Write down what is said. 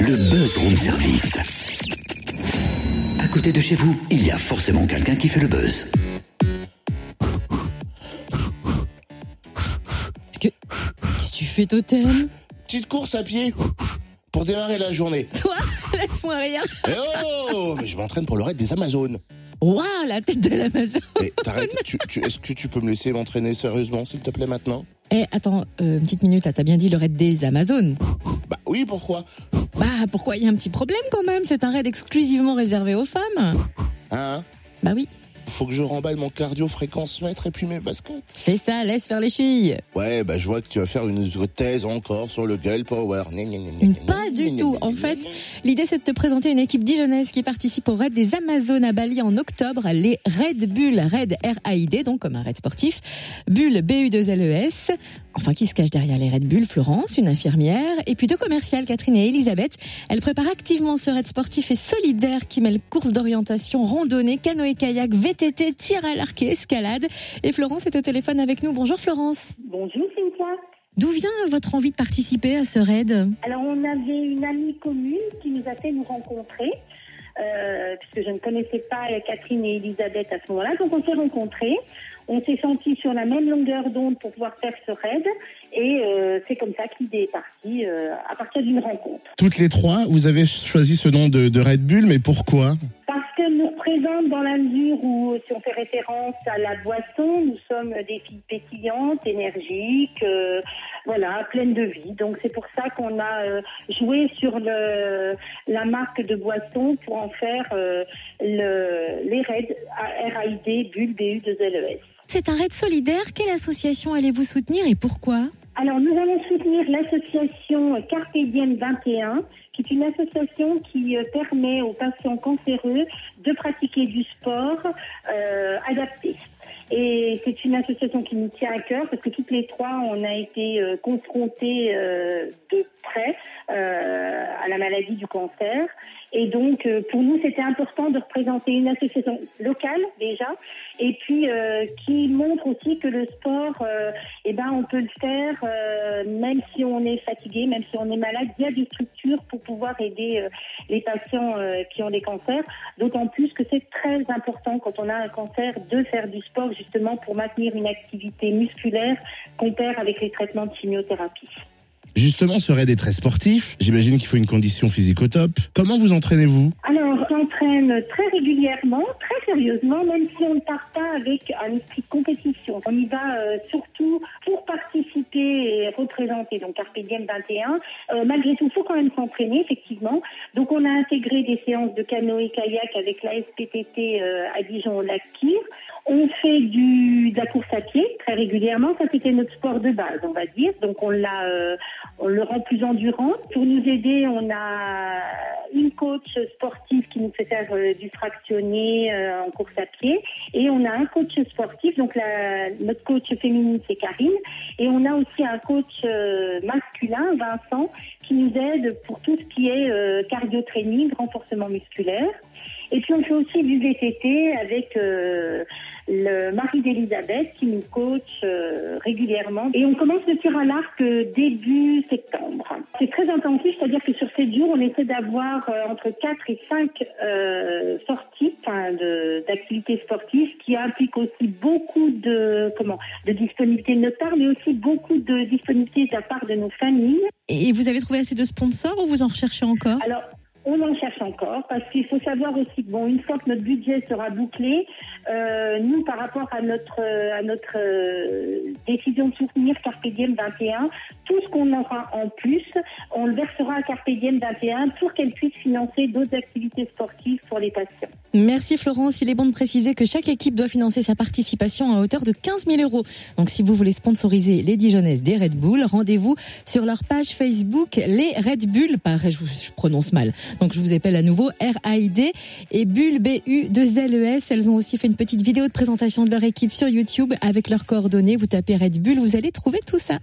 le buzz room service. À côté de chez vous, il y a forcément quelqu'un qui fait le buzz. Que... Qu'est-ce que tu fais, Totem Petite course à pied pour démarrer la journée. Toi Laisse-moi rien. Eh oh Mais je m'entraîne pour le raid des Amazones. Waouh, la tête de l'Amazon. Eh, t'arrêtes, tu, tu- est-ce que tu peux me laisser m'entraîner sérieusement, s'il te plaît, maintenant? Eh, attends, euh, une petite minute, là, t'as bien dit le raid des Amazones. Bah oui, pourquoi? Bah, pourquoi il y a un petit problème quand même? C'est un raid exclusivement réservé aux femmes. Hein? Bah oui, Faut que je remballe mon cardio fréquence mètre et puis mes baskets. c'est ça, laisse faire les filles. Ouais, bah je vois que tu vas faire une thèse encore sur le girl power. Gna, gna, gna, Une- du tout. En fait, l'idée c'est de te présenter une équipe dijonnaise qui participe au raid des Amazones à Bali en octobre, les Red Bull, Red R-A-I-D, donc comme un raid sportif, Bull B-U-2-L-E-S, enfin qui se cache derrière les Red Bull, Florence, une infirmière, et puis deux commerciales, Catherine et Elisabeth. Elles préparent activement ce raid sportif et solidaire qui mêle courses d'orientation, randonnée, canoë-kayak, VTT, tir à l'arc et escalade. Et Florence est au téléphone avec nous. Bonjour Florence. Bonjour Cynthia. D'où vient votre envie de participer à ce raid Alors on avait une amie commune qui nous a fait nous rencontrer, euh, puisque je ne connaissais pas Catherine et Elisabeth à ce moment-là. Donc on s'est rencontrés, on s'est sentis sur la même longueur d'onde pour pouvoir faire ce raid, et euh, c'est comme ça l'idée est partie euh, à partir d'une rencontre. Toutes les trois, vous avez choisi ce nom de, de Red Bull, mais pourquoi? Nous représente dans la mesure où, si on fait référence à la boisson, nous sommes des filles pétillantes, énergiques, euh, voilà, pleines de vie. Donc c'est pour ça qu'on a euh, joué sur la marque de boisson pour en faire euh, le, les raids RAID, Bulle, BU, 2 LES. C'est un raid solidaire. Quelle association allez-vous soutenir et pourquoi? Alors, nous allons soutenir l'association Carpe Diem 21, qui est une association qui euh, permet aux patients cancéreux de pratiquer du sport euh, adapté. Et c'est une association qui nous tient à cœur parce que toutes les trois, on a été euh, confrontés euh, de près euh, à la maladie du cancer. Et donc, pour nous, c'était important de représenter une association locale déjà, et puis qui montre aussi que le sport, eh ben, on peut le faire même si on est fatigué, même si on est malade. Il y a des structures pour pouvoir aider les patients qui ont des cancers. D'autant plus que c'est très important quand on a un cancer de faire du sport justement pour maintenir une activité musculaire qu'on perd avec les traitements de chimiothérapie. Justement, ce raid est très sportif. J'imagine qu'il faut une condition physique au top. Comment vous entraînez-vous? Alors, on s'entraîne très régulièrement, très sérieusement, même si on ne part pas avec un esprit de compétition. On y va euh, surtout pour participer et donc Carpe Diem 21. Euh, malgré tout, il faut quand même s'entraîner, effectivement. Donc, on a intégré des séances de canoë-kayak avec la SPTT euh, à Dijon au lac Kyr. On fait du, de la course à pied très régulièrement. Ça, c'était notre sport de base, on va dire. Donc, on l'a, euh, on le rend plus endurant. Pour nous aider, on a une coach sportive qui nous fait faire euh, du fractionné euh, en course à pied. Et on a un coach sportif, donc notre coach féminine, c'est Karine. Et on a aussi un coach euh, masculin, Vincent, qui nous aide pour tout ce qui est cardio-training, renforcement musculaire. Et puis on fait aussi du VTT avec euh, le mari d'Elisabeth qui nous coach euh, régulièrement. Et on commence le tir à l'arc euh, début septembre. C'est très intensif, c'est-à-dire que sur 7 jours, on essaie d'avoir euh, entre 4 et 5 euh, sorties d'activités sportives qui impliquent aussi beaucoup de, comment, de disponibilité de notre part, mais aussi beaucoup de disponibilité de la part de nos familles. Et vous avez trouvé assez de sponsors ou vous en recherchez encore? Alors, on en cherche encore parce qu'il faut savoir aussi que bon, une fois que notre budget sera bouclé, euh, nous, par rapport à notre à notre euh, décision de soutenir Carpe Diem 21, tout ce qu'on aura en plus, on le versera à Carpe Diem 21 pour qu'elle puisse financer d'autres activités sportives pour les patients. Merci Florence. Il est bon de préciser que chaque équipe doit financer sa participation à hauteur de 15 000 euros. Donc si vous voulez sponsoriser les Dijonnaises des Red Bull, rendez-vous sur leur page Facebook Les Red Bull. Pareil, je, je prononce mal. Donc je vous appelle à nouveau R-A-I-D et Bull B-U-2-L-E-S. Elles ont aussi fait une petite vidéo de présentation de leur équipe sur YouTube avec leurs coordonnées. Vous tapez Red Bull, vous allez trouver tout ça.